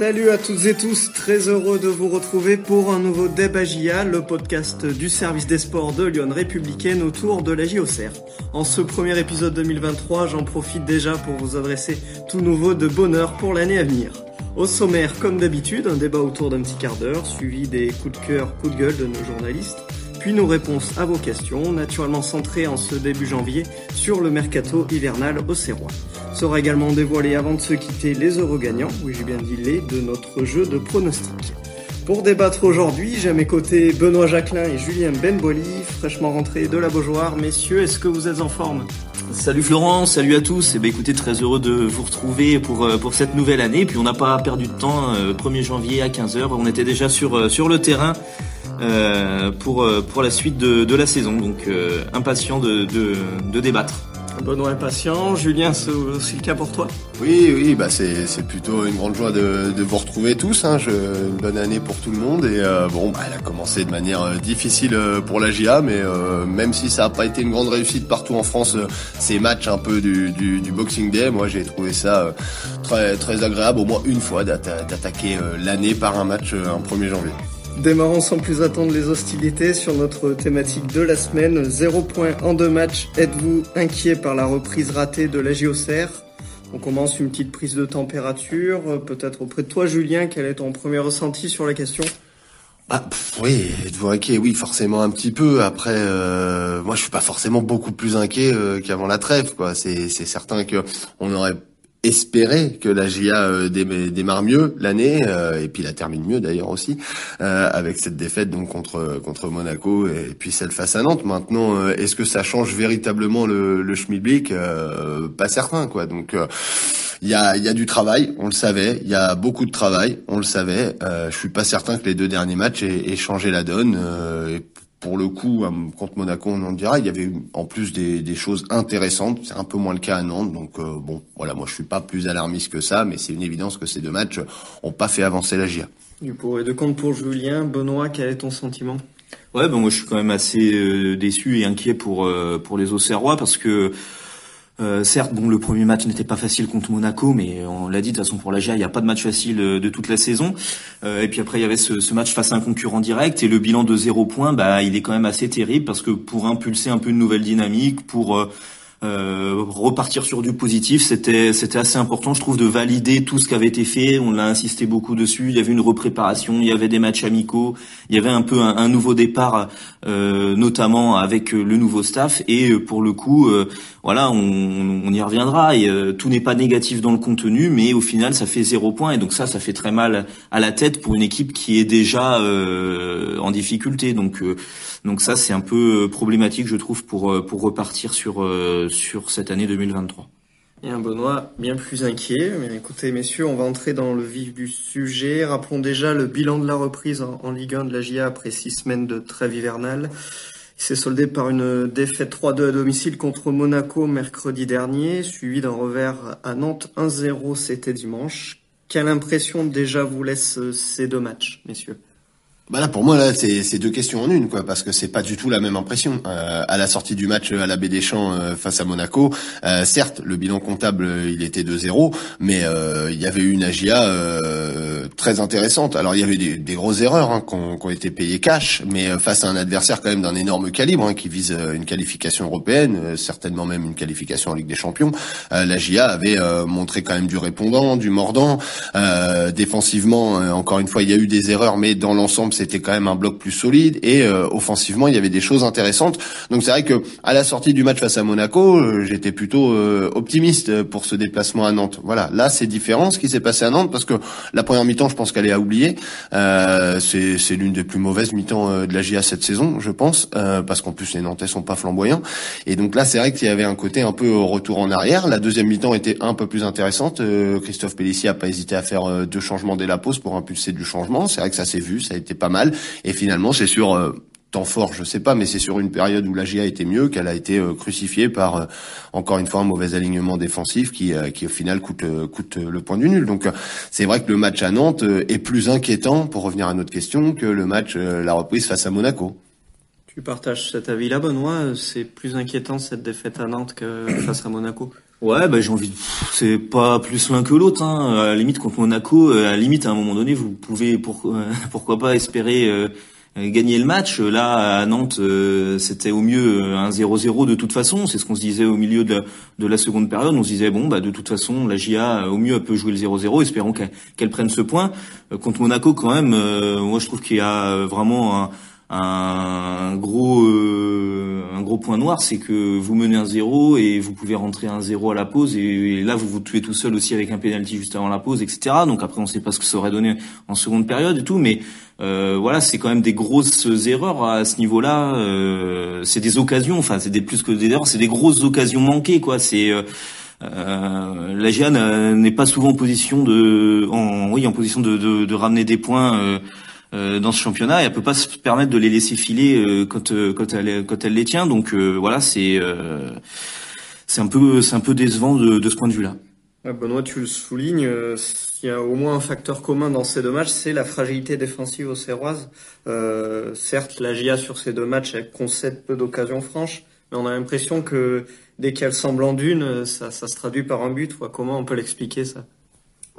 Salut à toutes et tous, très heureux de vous retrouver pour un nouveau Débagia, le podcast du service des sports de Lyon républicaine autour de la JOCR. En ce premier épisode 2023, j'en profite déjà pour vous adresser tout nouveau de bonheur pour l'année à venir. Au sommaire, comme d'habitude, un débat autour d'un petit quart d'heure, suivi des coups de cœur, coups de gueule de nos journalistes, puis nos réponses à vos questions, naturellement centrées en ce début janvier sur le mercato hivernal au Serrois. Sera également dévoilé avant de se quitter les heureux gagnants, oui j'ai bien dit les, de notre jeu de pronostics. Pour débattre aujourd'hui, j'ai à mes côtés Benoît Jacquelin et Julien Benboli, fraîchement rentrés de la Beaujoire. Messieurs, est-ce que vous êtes en forme? Salut Florent, salut à tous. Et eh ben écoutez, très heureux de vous retrouver pour euh, pour cette nouvelle année. Puis on n'a pas perdu de temps. 1er euh, janvier à 15h, on était déjà sur euh, sur le terrain pour pour la suite de, de la saison. Donc impatient de, de de débattre. Benoît impatient. Julien, c'est aussi le cas pour toi? Oui, oui, bah c'est, c'est plutôt une grande joie de, de vous retrouver tous. Hein. Je, une bonne année pour tout le monde. Et euh, bon, bah, elle a commencé de manière euh, difficile euh, pour la GIA, mais même si ça n'a pas été une grande réussite partout en France, ces matchs un peu du, du, du Boxing Day, moi j'ai trouvé ça très, très agréable, au moins une fois, d'attaquer l'année par un match un 1er janvier. Démarrons sans plus attendre les hostilités sur notre thématique de la semaine. Zéro point en deux matchs. Êtes-vous inquiet par la reprise ratée de la JOCR On commence une petite prise de température. Peut-être auprès de toi, Julien, quel est ton premier ressenti sur la question? Ah, oui, êtes-vous inquiet? Oui, forcément un petit peu. Après, euh, moi, je suis pas forcément beaucoup plus inquiet euh, qu'avant la trêve. Quoi, c'est certain que on aurait espérer que la GIA euh, démarre mieux l'année euh, et puis la termine mieux d'ailleurs aussi euh, avec cette défaite donc contre contre Monaco et puis celle face à Nantes. Maintenant, est-ce que ça change véritablement le, le Schmilblick? Pas certain quoi. Donc il y a, y a du travail, on le savait. Il y a beaucoup de travail, on le savait. Euh, je suis pas certain que les deux derniers matchs aient, aient changé la donne. Euh, pour le coup, euh, contre Monaco, on en dira, il y avait en plus des, des choses intéressantes. C'est un peu moins le cas à Nantes. Donc euh, bon, voilà, moi je suis pas plus alarmiste que ça, mais c'est une évidence que ces deux matchs ont pas fait avancer la GIA. Du pour et de compte pour Julien, Benoît, quel est ton sentiment? Ouais, ben moi je suis quand même assez euh, déçu et inquiet pour pour les Auxerrois parce que euh, certes, bon, le premier match n'était pas facile contre Monaco, mais on l'a dit de toute façon pour la GIA, il n'y a pas de match facile euh, de toute la saison. Euh, et puis après, il y avait ce, ce, match face à un concurrent direct et le bilan de zéro point, bah, il est quand même assez terrible parce que pour impulser un peu une nouvelle dynamique, pour euh, repartir sur du positif, c'était assez important, je trouve, de valider tout ce qui avait été fait. On l'a insisté beaucoup dessus. Il y avait une repréparation, il y avait des matchs amicaux, il y avait un peu un, nouveau départ, euh, notamment avec le nouveau staff. Et euh, pour le coup, voilà, on, y reviendra. Et tout n'est pas négatif dans le contenu, mais au final, ça fait zéro point. Et donc ça, ça fait très mal à la tête pour une équipe qui est déjà en difficulté. Donc ça, c'est un peu problématique, je trouve, pour repartir sur sur cette année 2023. Et un Benoît bien plus inquiet. Mais écoutez, messieurs, on va entrer dans le vif du sujet. Rappelons déjà le bilan de la reprise en, Ligue 1 de la GIA après six semaines de trêve hivernale. Il s'est soldé par une défaite 3-2 à domicile contre Monaco mercredi dernier, suivi d'un revers à Nantes 1-0, c'était dimanche. Quelle impression déjà vous laisse ces deux matchs, messieurs? Bah là pour moi là c'est deux questions en une quoi parce que c'est pas du tout la même impression. Euh, à la sortie du match à la Baie des Champs euh, face à Monaco euh, certes le bilan comptable il était de 0 mais il y avait eu une AGIA très intéressante. Alors il y avait des, des grosses erreurs hein, qui ont été payées cash mais face à un adversaire quand même d'un énorme calibre hein, qui vise une qualification européenne certainement même une qualification en Ligue des Champions la GIA avait montré quand même du répondant du mordant. Défensivement encore une fois il y a eu des erreurs mais dans l'ensemble c'était quand même un bloc plus solide et euh, offensivement il y avait des choses intéressantes. Donc c'est vrai que à la sortie du match face à Monaco, euh, j'étais plutôt euh, optimiste pour ce déplacement à Nantes. Voilà, là c'est différent ce qui s'est passé à Nantes parce que la première mi-temps, je pense qu'elle est à oublier. c'est l'une des plus mauvaises mi-temps de la GIA cette saison, je pense, parce qu'en plus les Nantais sont pas flamboyants. Et donc là c'est vrai qu'il y avait un côté un peu retour en arrière. La deuxième mi-temps était un peu plus intéressante. Christophe Pellissier a pas hésité à faire deux changements dès la pause pour impulser du changement. C'est vrai que ça s'est vu, ça a été pas mal. Et finalement, c'est sur euh, temps fort, je sais pas, mais c'est sur une période où la GIA était mieux qu'elle a été euh, crucifiée par euh, encore une fois un mauvais alignement défensif qui, qui au final coûte coûte le point du nul. Donc c'est vrai que le match à Nantes est plus inquiétant pour revenir à notre question que le match la reprise face à Monaco. Tu partages cet avis-là, Benoît? C'est plus inquiétant cette défaite à Nantes que face à Monaco? Ouais, bah j'ai envie. C'est pas plus l'un que l'autre. Hein. À la limite contre Monaco, à la limite à un moment donné, vous pouvez pour, pourquoi pas espérer euh, gagner le match. Là, à Nantes, euh, c'était au mieux euh, un 0-0 de toute façon. C'est ce qu'on se disait au milieu de la, seconde période. On se disait, bon, bah, de toute façon, la GIA, au mieux, elle peut jouer le 0-0. Espérons qu'elle prenne ce point. contre Monaco, quand même, moi, je trouve qu'il y a vraiment un un gros euh, un gros point noir, c'est que vous menez un zéro et vous pouvez rentrer un zéro à la pause et, là vous vous tuez tout seul aussi avec un penalty juste avant la pause, etc. Donc après on sait pas ce que ça aurait donné en seconde période et tout, mais euh, voilà c'est quand même des grosses erreurs à ce niveau-là. Euh, c'est des occasions, enfin c'est des plus que des erreurs, c'est des grosses occasions manquées quoi. C'est euh, la GIA n'est pas souvent en position de, en, oui, en position de, de, de ramener des points euh, dans ce championnat et elle peut pas se permettre de les laisser filer euh, quand euh, quand elle quand elle les tient. Donc voilà, c'est c'est un peu c'est un peu décevant de, de ce point de vue-là. Benoît, tu le soulignes, il y a au moins un facteur commun dans ces deux matchs, c'est la fragilité défensive aux Serroises. Euh, certes, la GIA sur ces deux matchs, elle concède peu d'occasions franches, mais on a l'impression que dès qu'elle semble en d'une, ça, ça se traduit par un but. Comment on peut l'expliquer ça?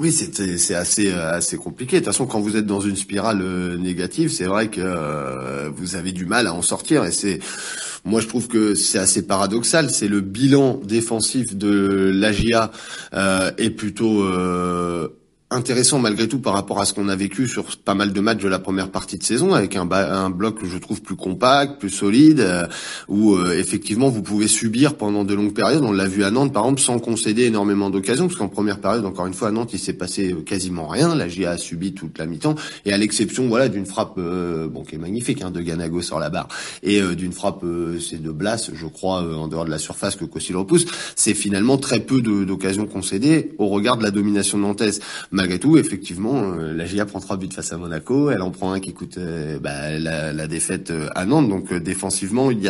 Oui, c'est assez assez compliqué. De toute façon, quand vous êtes dans une spirale euh, négative, c'est vrai que euh, vous avez du mal à en sortir. Et c'est, moi, je trouve que c'est assez paradoxal. C'est le bilan défensif de l'AGIA euh, est plutôt euh, intéressant malgré tout par rapport à ce qu'on a vécu sur pas mal de matchs de la première partie de saison avec un, un bloc que je trouve plus compact, plus solide, euh, où euh, effectivement vous pouvez subir pendant de longues périodes. On l'a vu à Nantes par exemple sans concéder énormément d'occasions parce qu'en première période encore une fois à Nantes il s'est passé euh, quasiment rien. La GIA a subi toute la mi-temps et à l'exception voilà d'une frappe bon qui est magnifique hein, de Ganago sur la barre et d'une frappe c'est de Blas je crois en dehors de la surface que Cossil repousse. C'est finalement très peu d'occasions concédées au regard de la domination nantaise malgré tout, effectivement, euh, la GIA prend trois buts face à Monaco. Elle en prend un qui coûte euh, bah, la, défaite euh, à Nantes. Donc défensivement, il y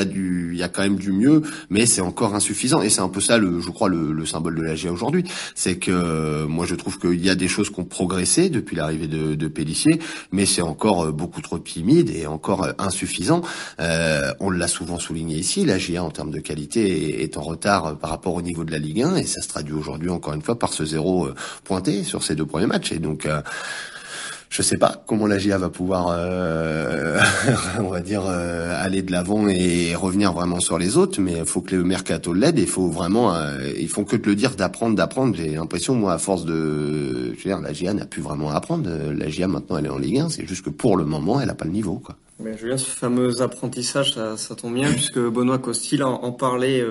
a quand même du mieux, mais c'est encore insuffisant. Et c'est un peu ça, le, je crois, le, symbole de la GIA aujourd'hui. C'est que moi, je trouve qu'il y a des choses qui ont progressé depuis l'arrivée de, de Pellissier, mais c'est encore beaucoup trop timide et encore insuffisant. on l'a souvent souligné ici, la GIA en termes de qualité est, en retard par rapport au niveau de la Ligue 1 et ça se traduit aujourd'hui encore une fois par ce zéro pointé sur ces deux premiers match. Et donc, euh, je sais pas comment la GIA va pouvoir, euh, on va dire, euh, aller de l'avant et revenir vraiment sur les autres. Mais il faut que le mercato l'aide. Il faut vraiment, ils font que de le dire, d'apprendre, d'apprendre. J'ai l'impression, moi, à force de, je veux dire, la GIA n'a plus vraiment à apprendre. La GIA maintenant, elle est en Ligue 1. C'est juste que pour le moment, elle n'a pas le niveau, quoi. Mais Julien, ce fameux apprentissage, ça, tombe bien puisque Benoît Costil en, en parlait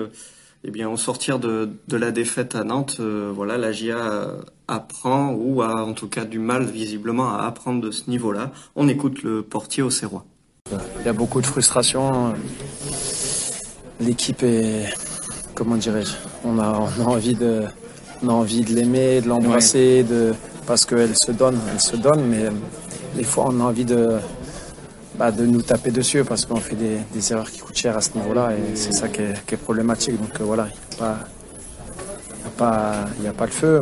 eh bien, au sortir de, de la défaite à Nantes, euh, voilà, la GIA apprend ou a en tout cas du mal visiblement à apprendre de ce niveau-là. On écoute le portier au Serrois. Il y a beaucoup de frustration. L'équipe est, comment dirais-je, on a, on a envie de, on a envie de l'aimer, de l'embrasser, de, parce qu'elle se donne, elle se donne, mais des fois on a envie de, bah, de nous taper dessus parce qu'on fait des, des, erreurs qui coûtent cher à ce niveau-là et c'est ça qui est, problématique. Donc euh, voilà, il n'y a, pas, a, a pas le feu,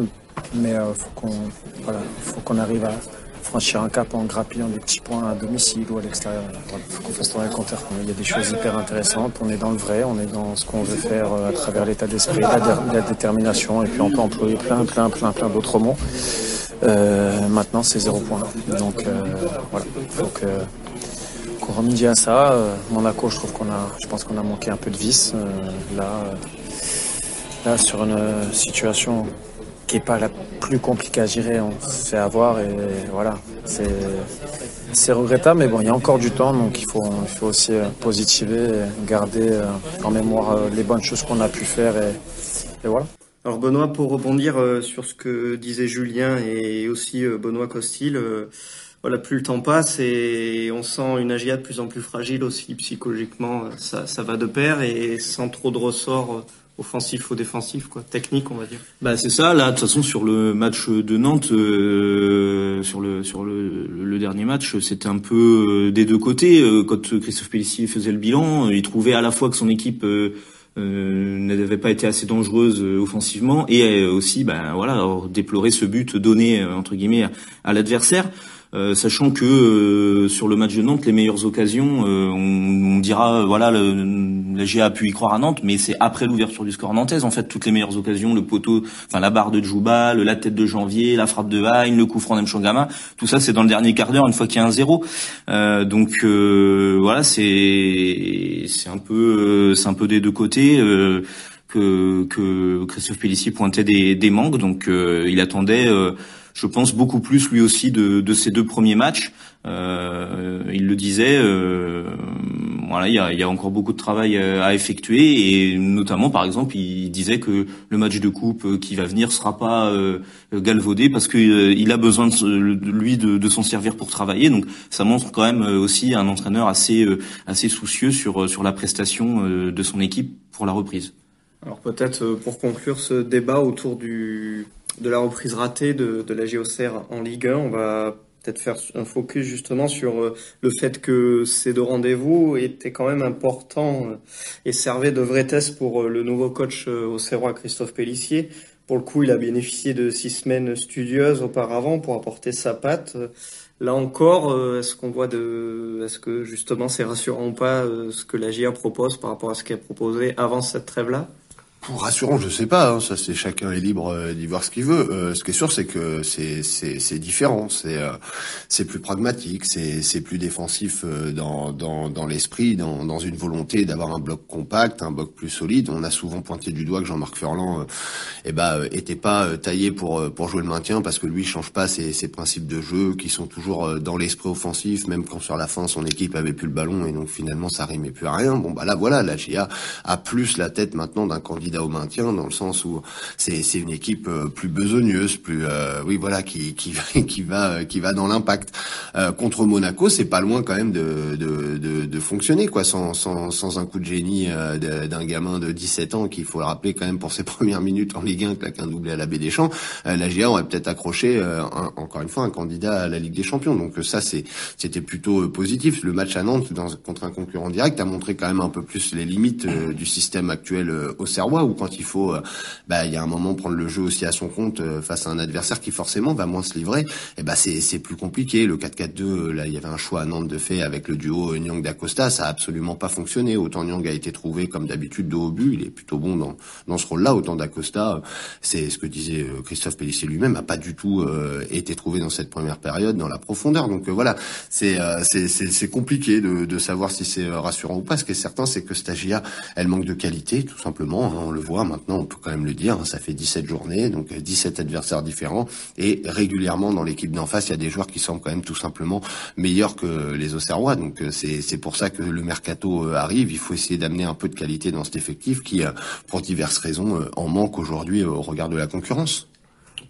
mais il euh, faut qu'on voilà, arrive à franchir un cap en grappillant des petits points à domicile ou à l'extérieur. Il faut qu'on fasse tourner le compteur. Il y a des choses hyper intéressantes. On est dans le vrai, on est dans ce qu'on veut faire euh, à travers l'état d'esprit, la, détermination, et puis on peut employer plein, plein, plein, plein d'autres mots. Euh, maintenant, c'est zéro point. Donc voilà, il faut que pour remédier à ça, euh, Monaco, je trouve qu'on a, je pense qu'on a manqué un peu de vis. Euh, là, euh, là, sur une situation qui n'est pas la plus compliquée à gérer, on se fait avoir et voilà, c'est regrettable, mais bon, il y a encore du temps, donc il faut, aussi positiver, garder en mémoire les bonnes choses qu'on a pu faire et voilà. Alors Benoît, pour rebondir sur ce que disait Julien et aussi Benoît Costil, voilà, plus le temps passe et on sent une AGIA de plus en plus fragile aussi psychologiquement. Ça, ça va de pair et sans trop de ressorts euh, offensifs ou défensifs, quoi, technique, on va dire. Bah c'est ça. Là, de toute façon, sur le match de Nantes, euh, sur le sur le, le dernier match, c'était un peu euh, des deux côtés. Quand Christophe Pellissier faisait le bilan, il trouvait à la fois que son équipe euh, n'avait pas été assez dangereuse offensivement et aussi, ben voilà, déplorer ce but donné entre guillemets à l'adversaire. Euh, sachant que euh, sur le match de Nantes, les meilleures occasions, euh, on, dira voilà, le, la GA a pu y croire à Nantes, mais c'est après l'ouverture du score nantaise en fait toutes les meilleures occasions, le poteau, enfin la barre de Djouba, la tête de Janvier, la frappe de Hain, le coup franc d'Emchangama, tout ça c'est dans le dernier quart d'heure une fois qu'il y a un zéro. donc voilà, c'est c'est un peu c'est un peu des deux côtés. que, que Christophe Pellissier pointait des, des manques, donc il attendait je pense beaucoup plus lui aussi de, de ces deux premiers matchs. Euh, il le disait, euh, voilà, il y a, y a, encore beaucoup de travail euh, à effectuer et notamment, par exemple, il disait que le match de coupe euh, qui va venir sera pas euh, galvaudé parce que il a besoin de, lui de, de s'en servir pour travailler. Donc, ça montre quand même aussi un entraîneur assez assez soucieux sur sur la prestation de son équipe pour la reprise. Alors peut-être pour conclure ce débat autour du de la reprise ratée de, la Géocère en Ligue 1. On va peut-être faire un focus justement sur euh, le fait que ces deux rendez-vous étaient quand même importants euh, et servaient de vrais tests pour euh, le nouveau coach au Serrois Christophe Pellissier. Pour le coup, il a bénéficié de six semaines studieuses auparavant pour apporter sa patte. Là encore, est-ce qu'on voit de, est-ce que justement c'est rassurant ou pas ce que la GIA propose par rapport à ce qu'elle proposé avant cette trêve-là? Rassurant, je sais pas. Hein, ça, c'est chacun est libre euh, d'y voir ce qu'il veut. Euh, ce qui est sûr, c'est que c'est c'est différent. C'est euh, c'est plus pragmatique. C'est c'est plus défensif dans dans dans l'esprit, dans dans une volonté d'avoir un bloc compact, un bloc plus solide. On a souvent pointé du doigt que Jean-Marc Furlan, eh ben, était pas taillé pour pour jouer le maintien parce que lui change pas ses ses principes de jeu qui sont toujours dans l'esprit offensif, même quand sur la fin son équipe avait plus le ballon et donc finalement ça rimait plus à rien. Bon bah là voilà, la GIA a plus la tête maintenant d'un candidat au maintien dans le sens où c'est une équipe euh, plus besogneuse, plus euh, oui voilà qui qui qui va qui va dans l'impact. Euh, contre Monaco, c'est pas loin quand même de de, de, fonctionner quoi sans, sans sans un coup de génie d'un gamin de 17 ans qu'il faut le rappeler quand même pour ses premières minutes en Ligue 1 claque un doublé à la Baie des Champs. la GA aurait peut-être accroché encore une fois un candidat à la Ligue des Champions. Donc ça c'est c'était plutôt positif. Le match à Nantes contre un concurrent direct a montré quand même un peu plus les limites du système actuel au Serrois ou quand il faut, euh, bah, il y a un moment prendre le jeu aussi à son compte euh, face à un adversaire qui forcément va moins se livrer, et eh bah c'est plus compliqué. Le 4-4-2, euh, là il y avait un choix à Nantes de fait avec le duo Nyang d'Acosta, ça a absolument pas fonctionné. Autant Nyang a été trouvé comme d'habitude de haut but, il est plutôt bon dans dans ce rôle-là. Autant d'Acosta, c'est ce que disait Christophe Pellissier lui-même, a pas du tout été trouvé dans cette première période dans la profondeur. Donc voilà, c'est c'est c'est compliqué de, de savoir si c'est rassurant ou pas. Ce qui est certain, c'est que Stagia, elle manque de qualité, tout simplement. Hein on le voit maintenant, on peut quand même le dire, hein, ça fait 17 journées, donc 17 adversaires différents, et régulièrement dans l'équipe d'en face, il y a des joueurs qui semblent quand même tout simplement meilleurs que les Auxerrois, donc euh, c'est pour ça que le mercato euh, arrive, il faut essayer d'amener un peu de qualité dans cet effectif qui, euh, pour diverses raisons, en manque aujourd'hui au regard de la concurrence.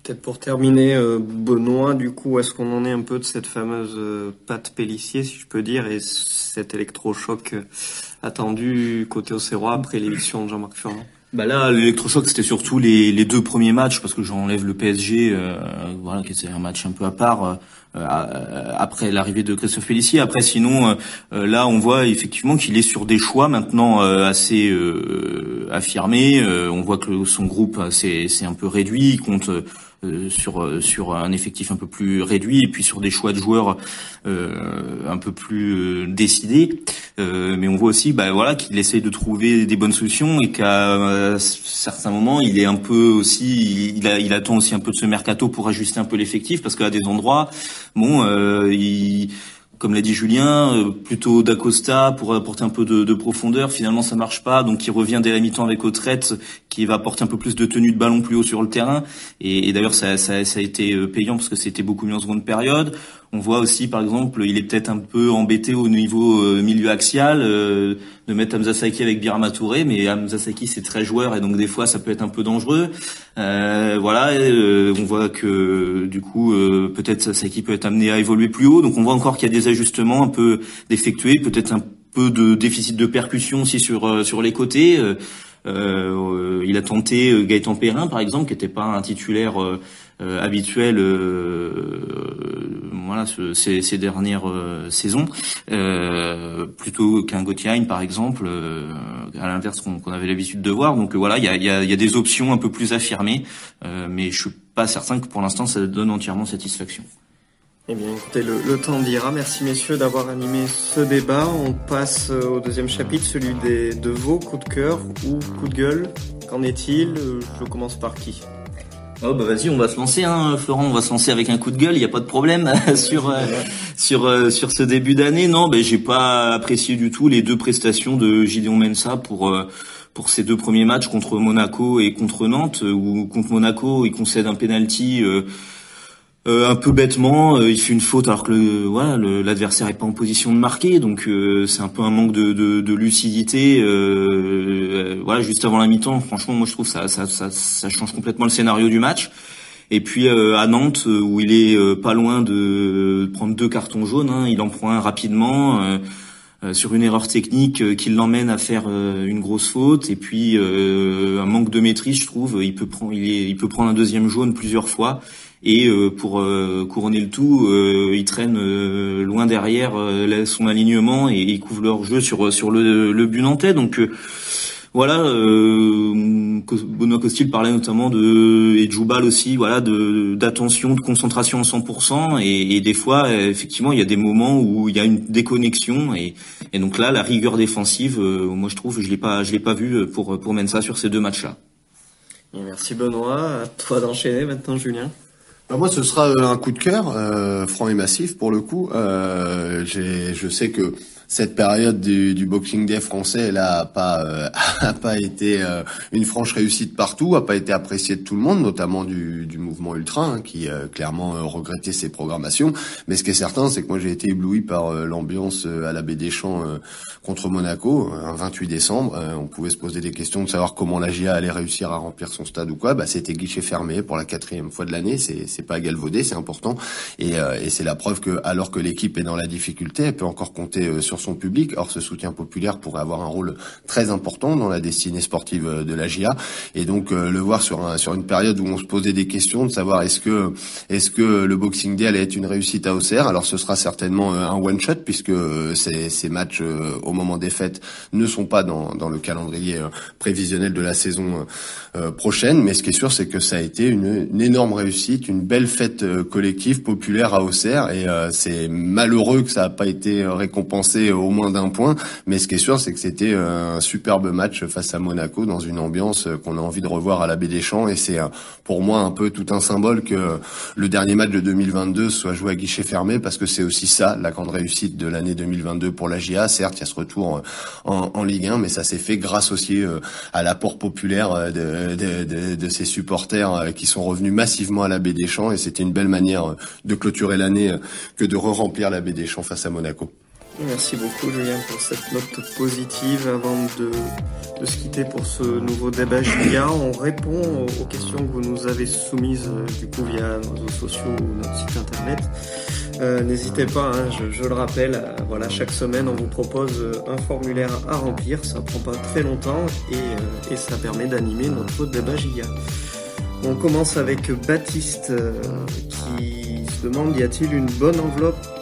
Peut-être pour terminer, Benoît, du coup, est-ce qu'on en est un peu de cette fameuse patte Pellissier, si je peux dire, et cet électrochoc attendu côté Auxerrois après l'éviction de Jean-Marc Furlan bah là, l'électrochoc, c'était surtout les, les, deux premiers matchs, parce que j'enlève le PSG, euh, voilà, qui était un match un peu à part, euh, euh, après l'arrivée de Christophe Pellissier. Après, sinon, là, on voit effectivement qu'il est sur des choix maintenant assez affirmés. on voit que son groupe s'est un peu réduit, il compte euh, sur euh, sur un effectif un peu plus réduit et puis sur des choix de joueurs euh, un peu plus décidés. mais on voit aussi, bah, voilà, qu'il essaye de trouver des bonnes solutions et qu'à certains moments, il est un peu aussi, il, a, il attend aussi un peu de ce mercato pour ajuster un peu l'effectif parce qu'à des endroits, bon, il comme l'a dit Julien, euh, plutôt d'Acosta pour apporter un peu de, profondeur. Finalement, ça marche pas, donc il revient dès la mi-temps avec Autrette, qui va apporter un peu plus de tenue de ballon plus haut sur le terrain. Et, d'ailleurs, ça, ça, a été euh, payant parce que c'était beaucoup mieux en seconde période. On voit aussi, par exemple, il est peut-être un peu embêté au niveau euh, milieu axial euh, de mettre Hamza Saki avec Birama Touré, mais Hamza Saki c'est très joueur et donc des fois ça peut être un peu dangereux. Euh, voilà, on voit que du coup peut-être Saki peut être amené à évoluer plus haut. Donc on voit encore qu'il y a des ajustements un peu d'effectuer, peut-être un peu de déficit de percussion aussi sur sur les côtés. Euh, il a tenté Gaëtan Perrin, par exemple, qui n'était pas un titulaire euh, habituel voilà ces, ces, dernières saisons plutôt qu'un Gauthier par exemple à l'inverse qu'on avait l'habitude de voir donc voilà il y a, des options un peu plus affirmées mais je suis pas certain que pour l'instant ça donne entièrement satisfaction Eh bien, écoutez, le, temps dira. Merci messieurs d'avoir animé ce débat. On passe euh, au deuxième chapitre, celui des, de vos coups de cœur ou coups de gueule. Qu'en est-il? Je commence par qui? Oh bah vas-y, on va se lancer, hein, Florent. On va se lancer avec un coup de gueule. Il n'y a pas de problème sur euh, sur euh, sur ce début d'année. Non, ben j'ai pas apprécié du tout les deux prestations de Gideon Mensa pour pour ces deux premiers matchs contre Monaco et contre Nantes. Où contre Monaco, il concède un penalty. Euh, un peu bêtement, euh, il fait une faute alors que le, voilà, l'adversaire est pas en position de marquer, donc euh, c'est un peu un manque de, de, de lucidité. voilà, juste avant la mi-temps, franchement, moi je trouve ça, ça, ça, ça change complètement le scénario du match. Et puis à Nantes, où il est pas loin de prendre deux cartons jaunes, hein, il en prend un rapidement. sur une erreur technique qui l'emmène à faire une grosse faute et puis un manque de maîtrise je trouve il peut prendre il, il peut prendre un deuxième jaune plusieurs fois et euh, pour euh, couronner le tout, euh, ils traînent loin derrière son alignement et ils couvrent leur jeu sur sur le, le but nantais. Donc voilà, euh, Benoît Costil parlait notamment de et Djoubal aussi, voilà, de d'attention, de concentration à 100%, et, et, des fois, effectivement, il y a des moments où il y a une déconnexion, et, et donc là, la rigueur défensive, moi je trouve, je l'ai pas, je l'ai pas vu pour pour Mensa sur ces deux matchs-là. Merci Benoît, à toi d'enchaîner maintenant, Julien. Bah, moi, ce sera euh, un coup de cœur, euh, franc et massif pour le coup. Euh, je sais que cette période du, du, Boxing Day français, elle a pas euh, a pas été euh, une franche réussite partout, a pas été appréciée de tout le monde, notamment du, du mouvement ultra, hein, qui euh, clairement regrettait ses programmations. Mais ce qui est certain, c'est que moi j'ai été ébloui par l'ambiance à la Baie des Champs contre Monaco, un 28 décembre. on pouvait se poser des questions de savoir comment la GIA allait réussir à remplir son stade ou quoi. Bah, c'était guichet fermé pour la quatrième fois de l'année. C'est c'est pas galvaudé, c'est important. Et, et c'est la preuve que alors que l'équipe est dans la difficulté, elle peut encore compter sur son public. Or, ce soutien populaire pourrait avoir un rôle très important dans la destinée sportive euh, de la GIA. Et donc, euh, le voir sur, un, sur une période où on se posait des questions de savoir est-ce que, est-ce que le Boxing Day allait être une réussite à Auxerre. Alors, ce sera certainement euh, un one-shot puisque ces, ces matchs au moment des fêtes ne sont pas dans, dans le calendrier prévisionnel de la saison prochaine. Mais ce qui est sûr, c'est que ça a été une, une, énorme réussite, une belle fête collective populaire à Auxerre. Et c'est malheureux que ça n'a pas été récompensé au moins d'un point. Mais ce qui est sûr, c'est que c'était euh, un superbe match face à Monaco dans une ambiance euh, qu'on a envie de revoir à la Baie des Champs. Et c'est euh, pour moi un peu tout un symbole que le dernier match de 2022 soit joué à guichet fermé parce que c'est aussi ça la grande réussite de l'année 2022 pour la GIA. Certes, il y a ce retour en, en Ligue 1, mais ça s'est fait grâce aussi à l'apport populaire de, de, de, de, ces supporters qui sont revenus massivement à la Baie des Champs. Et c'était une belle manière de clôturer l'année que de re-remplir la Baie des Champs face à Monaco. Merci beaucoup Julien pour cette note positive. Avant de, de se quitter pour ce nouveau débat Julia, on répond aux questions que vous nous avez soumises euh, du coup via nos réseaux sociaux ou notre site internet. Euh, N'hésitez pas, hein, je, le rappelle, euh, voilà, chaque semaine on vous propose un formulaire à remplir, ça prend pas très longtemps et, et ça permet d'animer notre débat Giga. On commence avec Baptiste qui se demande y a-t-il une bonne enveloppe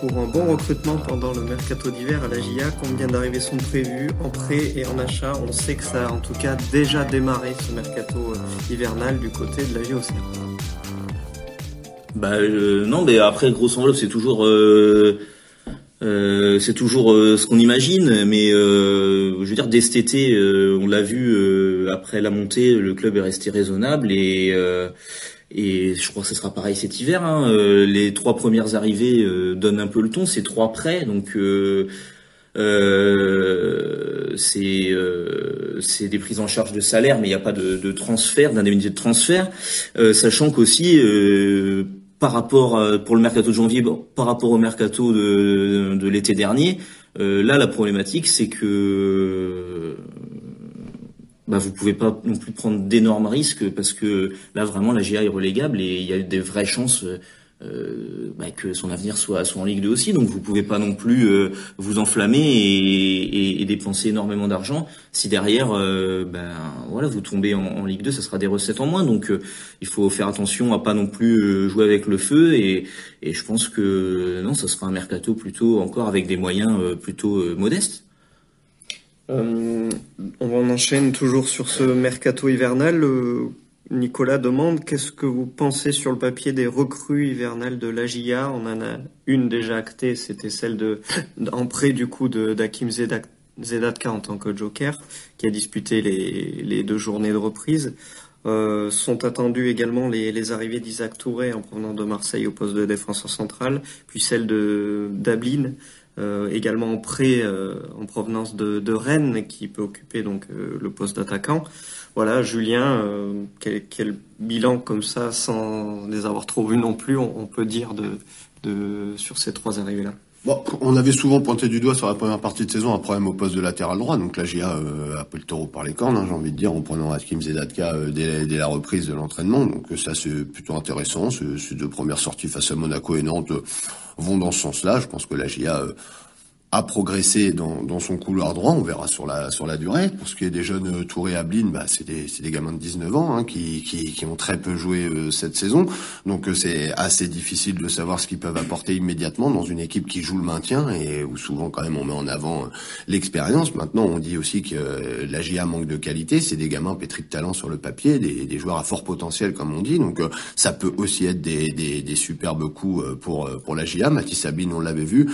pour un bon recrutement pendant le mercato d'hiver à la GIA. Combien d'arrivées sont prévues en prêt et en achat On sait que ça a en tout cas déjà démarré ce mercato euh, hivernal du côté de la GIOC. Bah euh, non, mais après grosse enveloppe, c'est toujours euh, euh c'est toujours ce qu'on imagine, mais je veux dire dès cet été, on l'a vu après la montée, le club est resté raisonnable et et je crois que ce sera pareil cet hiver. Hein. Euh, les trois premières arrivées euh, donnent un peu le ton. C'est trois prêts, donc euh, euh c'est c'est des prises en charge de salaire, mais il n'y a pas de, de transfert, d'indemnité de transfert. sachant qu'aussi par rapport pour le mercato de janvier, par rapport au mercato de, de l'été dernier, là la problématique c'est que bah, vous pouvez pas non plus prendre d'énormes risques parce que là vraiment la GA est relégable et il y a des vraies chances euh, bah, que son avenir soit, soit en Ligue 2 aussi. Donc vous pouvez pas non plus euh, vous enflammer et, et, dépenser énormément d'argent si derrière euh, ben voilà vous tombez en, Ligue 2, ça sera des recettes en moins. Donc euh, il faut faire attention à pas non plus euh, jouer avec le feu et, et je pense que non, ça sera un mercato plutôt encore avec des moyens plutôt modestes. Euh, on enchaîne toujours sur ce mercato hivernal. Euh, Nicolas demande qu'est-ce que vous pensez sur le papier des recrues hivernales de l'AGIA On en a une déjà actée, c'était celle de en prêt du coup d'Akim Zedatka en tant que joker, qui a disputé les, deux journées de reprise. Euh, sont attendus également les, les arrivées d'Isaac Touré en provenant de Marseille au poste de défenseur central, puis celle de Dablin, également en prêt euh, en provenance de, Rennes, qui peut occuper donc euh, le poste d'attaquant. Voilà, Julien, quel, bilan comme ça, sans les avoir trop vus non plus, on, peut dire de, sur ces trois arrivées-là? On avait souvent pointé du doigt sur la première partie de saison un problème au poste de latéral droit, donc la GIA euh, a le taureau par les cornes, hein, j'ai envie de dire, en prenant Hakim Zedatka euh, dès, la reprise de l'entraînement, donc ça c'est plutôt intéressant, ces deux premières sorties face à Monaco et Nantes euh, vont dans ce sens-là, je pense que la GIA a progressé dans, dans, son couloir droit, on verra sur la sur la durée. Pour ce qui est des jeunes euh, Touré Ablin, bah, c'est des, des gamins de 19 ans hein, qui, qui, qui, ont très peu joué euh, cette saison. Donc euh, c'est assez difficile de savoir ce qu'ils peuvent apporter immédiatement dans une équipe qui joue le maintien et où souvent quand même on met en avant l'expérience. Maintenant on dit aussi que la GIA manque de qualité, c'est des gamins pétris de talent sur le papier, des, des, joueurs à fort potentiel comme on dit. Donc ça peut aussi être des, des, des superbes coups pour pour la GIA. Mathis Ablin on l'avait vu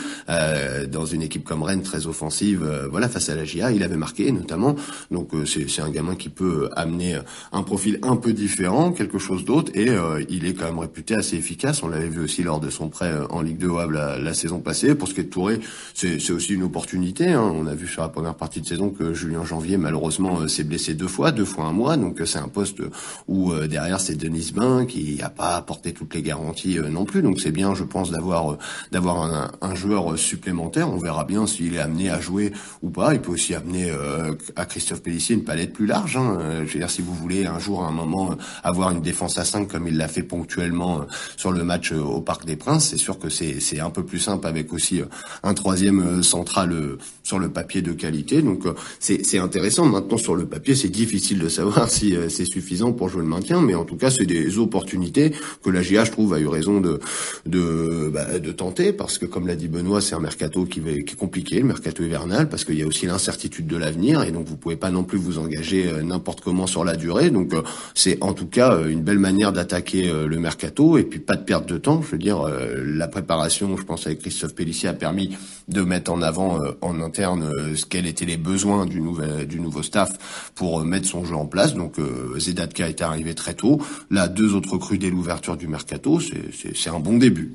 dans une équipe comme Rennes très offensive, euh, voilà face à la GIA, il avait marqué notamment. Donc euh, c'est un gamin qui peut amener un profil un peu différent, quelque chose d'autre, et euh, il est quand même réputé assez efficace. On l'avait vu aussi lors de son prêt en Ligue 2 Havre la, la, saison passée. Pour ce qui est de Touré, c'est aussi une opportunité. Hein. On a vu sur la première partie de saison que Julien Janvier malheureusement s'est blessé deux fois, deux fois un mois. Donc c'est un poste où derrière c'est Denis Bain qui n'a pas apporté toutes les garanties non plus. Donc c'est bien, je pense, d'avoir d'avoir un, un joueur supplémentaire. On verra bien s'il est amené à jouer ou pas. Il peut aussi amener euh, à Christophe Pellissier une palette plus large. Hein. Euh, je veux dire, si vous voulez un jour, à un moment, euh, avoir une défense à 5 comme il l'a fait ponctuellement sur le match au Parc des Princes, c'est sûr que c'est un peu plus simple avec aussi un troisième central sur le papier de qualité. Donc c'est intéressant. Maintenant, sur le papier, c'est difficile de savoir si c'est suffisant pour jouer le maintien, mais en tout cas, c'est des opportunités que la GA, je trouve, a eu raison de de, bah, de tenter parce que, comme l'a dit Benoît, c'est un mercato qui va qui est compliqué, le mercato hivernal, parce qu'il y a aussi l'incertitude de l'avenir, et donc vous pouvez pas non plus vous engager euh, n'importe comment sur la durée. Donc euh, c'est en tout cas euh, une belle manière d'attaquer le mercato, et puis pas de perte de temps. Je veux dire, la préparation, je pense avec Christophe Pellissier, a permis de mettre en avant en interne ce quels étaient les besoins du nouvel du nouveau staff pour mettre son jeu en place. Donc Zedatka est arrivé très tôt. Là, deux autres recrues dès l'ouverture du mercato, c'est un bon début.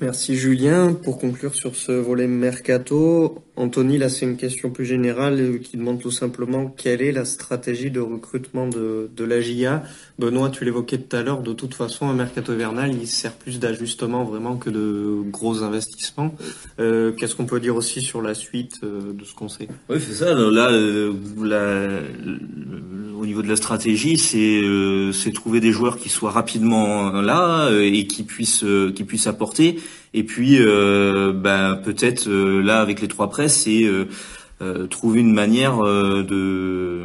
Merci Julien. Pour conclure sur ce volet mercato, Anthony, là c'est une question plus générale euh, qui demande tout simplement quelle est la stratégie de recrutement de, de la GIA. Benoît, tu l'évoquais tout à l'heure, de toute façon un mercato hivernal il sert plus d'ajustement vraiment que de gros investissements. Euh, Qu'est-ce qu'on peut dire aussi sur la suite euh, de ce qu'on sait? Oui c'est ça, là euh, au niveau de la stratégie c'est euh, trouver des joueurs qui soient rapidement là et qui puissent, qui puissent apporter et puis, euh, bah, peut-être euh, là avec les trois presses, c'est euh, trouver une manière de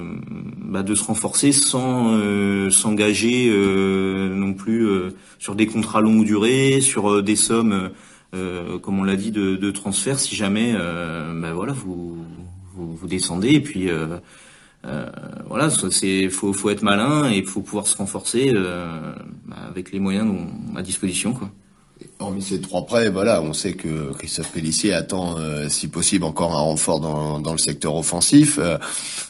bah, de se renforcer sans s'engager non plus sur des contrats longue durée, sur des sommes, comme on l'a dit, de, de transfert. Si jamais, bah, voilà, vous, vous, vous descendez et puis. Euh, voilà, c'est faut faut être malin et faut pouvoir se renforcer euh, avec les moyens à disposition quoi. Hormis ces trois prêts, voilà, on sait que Christophe Pellissier attend, euh, si possible, encore un renfort dans, dans le secteur offensif. Euh,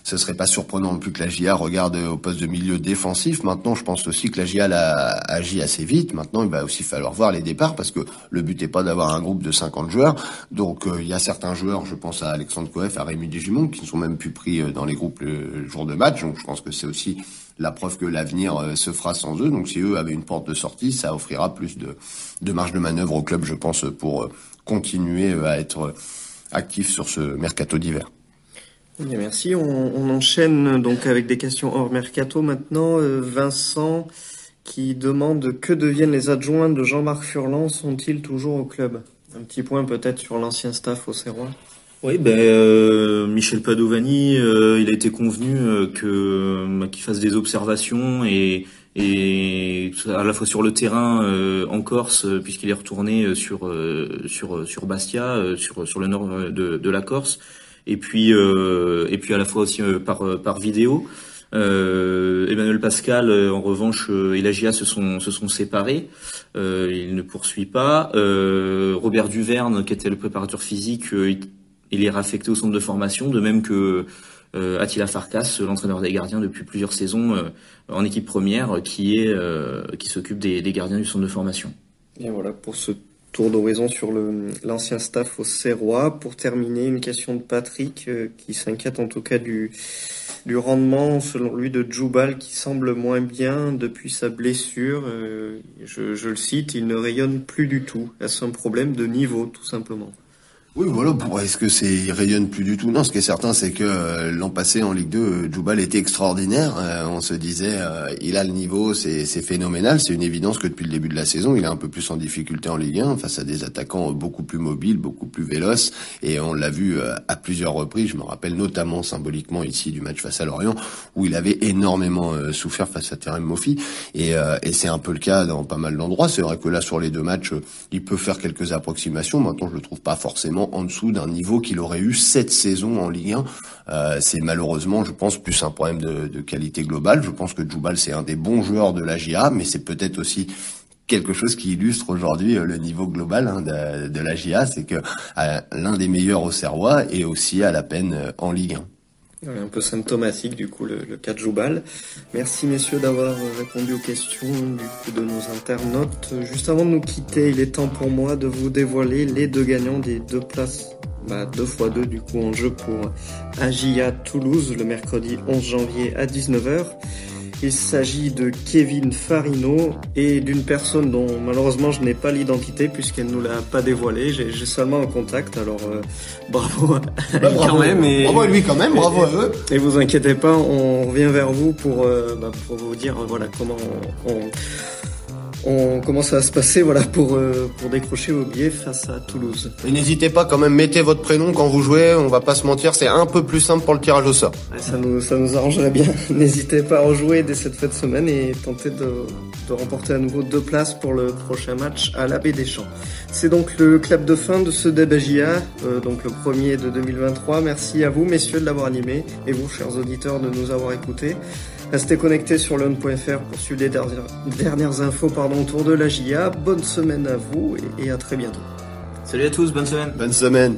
ce serait pas surprenant non plus que la GIA regarde au poste de milieu défensif. Maintenant, je pense aussi que la GIA a agi assez vite. Maintenant, il va aussi falloir voir les départs parce que le but n'est pas d'avoir un groupe de 50 joueurs. Donc, euh, il y a certains joueurs, je pense à Alexandre Coef, à Rémi Digimon, qui ne sont même plus pris dans les groupes le jour de match. Donc, je pense que c'est aussi la preuve que l'avenir euh, se fera sans eux. Donc si eux avaient une porte de sortie, ça offrira plus de, de marge de manœuvre au club, je pense, pour euh, continuer euh, à être actif sur ce mercato d'hiver. merci. On, enchaîne donc avec des questions hors mercato maintenant. Vincent qui demande que deviennent les adjoints de Jean-Marc Furlan Sont-ils toujours au club? Un petit point peut-être sur l'ancien staff au Serrois. Oui, ben euh, Michel Padovani, euh, il a été convenu euh, que bah, qu'il fasse des observations et et à la fois sur le terrain en Corse puisqu'il est retourné sur sur sur Bastia, sur sur le nord de, de la Corse, et puis et puis à la fois aussi par par vidéo. Euh, Emmanuel Pascal, en revanche, et la GIA se sont se sont séparés. il ne poursuit pas. Robert Duverne, qui était le préparateur physique, il est raffecté au centre de formation, de même que euh, Attila Farkas, l'entraîneur des gardiens depuis plusieurs saisons euh, en équipe première, qui est euh, qui s'occupe des, gardiens du centre de formation. Et voilà pour ce tour d'horizon sur l'ancien staff au Serrois. Pour terminer, une question de Patrick qui s'inquiète en tout cas du rendement, selon lui, de Djoubal qui semble moins bien depuis sa blessure. je, le cite, il ne rayonne plus du tout. Est-ce un problème de niveau, tout simplement? Oui, voilà. Est-ce que c'est rayonne plus du tout? Non. Ce qui est certain, c'est que euh, l'an passé en Ligue 2, euh, Djoubal était extraordinaire. Euh, on se disait, il a le niveau, c'est phénoménal. C'est une évidence que depuis le début de la saison, il est un peu plus en difficulté en Ligue 1 face à des attaquants beaucoup plus mobiles, beaucoup plus véloces. Et on l'a vu à plusieurs reprises. Je me rappelle notamment symboliquement ici du match face à Lorient, où il avait énormément souffert face à Terem Moffi. Et, et c'est un peu le cas dans pas mal d'endroits. C'est vrai que là, sur les deux matchs, il peut faire quelques approximations. Maintenant, je le trouve pas forcément en dessous d'un niveau qu'il aurait eu cette saison en Ligue 1. Euh, c'est malheureusement, je pense, plus un problème de, qualité globale. Je pense que Djoubal, c'est un des bons joueurs de la GIA, mais c'est peut-être aussi quelque chose qui illustre aujourd'hui euh, le niveau global hein, de, la GIA, c'est que euh, l'un des meilleurs au Serrois est aussi à la peine en Ligue 1 un peu symptomatique du coup le, le Joubal. Merci messieurs d'avoir répondu aux questions du coup de nos internautes. Juste avant de nous quitter, il est temps pour moi de vous dévoiler les deux gagnants des deux places, bah, deux fois deux du coup en jeu pour Agia Toulouse le mercredi 11 janvier à 19h. Il s'agit de Kevin Farino et d'une personne dont malheureusement je n'ai pas l'identité puisqu'elle nous l'a pas dévoilé. J'ai seulement un contact, alors euh, bravo à bah, quand même. Et, bravo à lui quand même, bravo à eux. Et vous inquiétez pas, on revient vers vous pour, euh, bah, pour vous dire voilà comment on on commence à se passer voilà pour euh, pour décrocher vos billets face à Toulouse. Et n'hésitez pas quand même, mettez votre prénom quand vous jouez. On va pas se mentir, c'est un peu plus simple pour le tirage au sort. ça nous ça nous arrangerait bien. n'hésitez pas à rejouer dès cette fin de semaine et tenter de, de remporter à nouveau deux places pour le prochain match à la Baie des Champs. C'est donc le clap de fin de ce débat euh, donc le premier de 2023. Merci à vous messieurs de l'avoir animé et vous chers auditeurs de nous avoir écoutés. Restez connectés sur leon.fr pour suivre les dernières, infos pardon, autour de la GIA. Bonne semaine à vous et à très bientôt. Salut à tous, bonne semaine. Bonne semaine.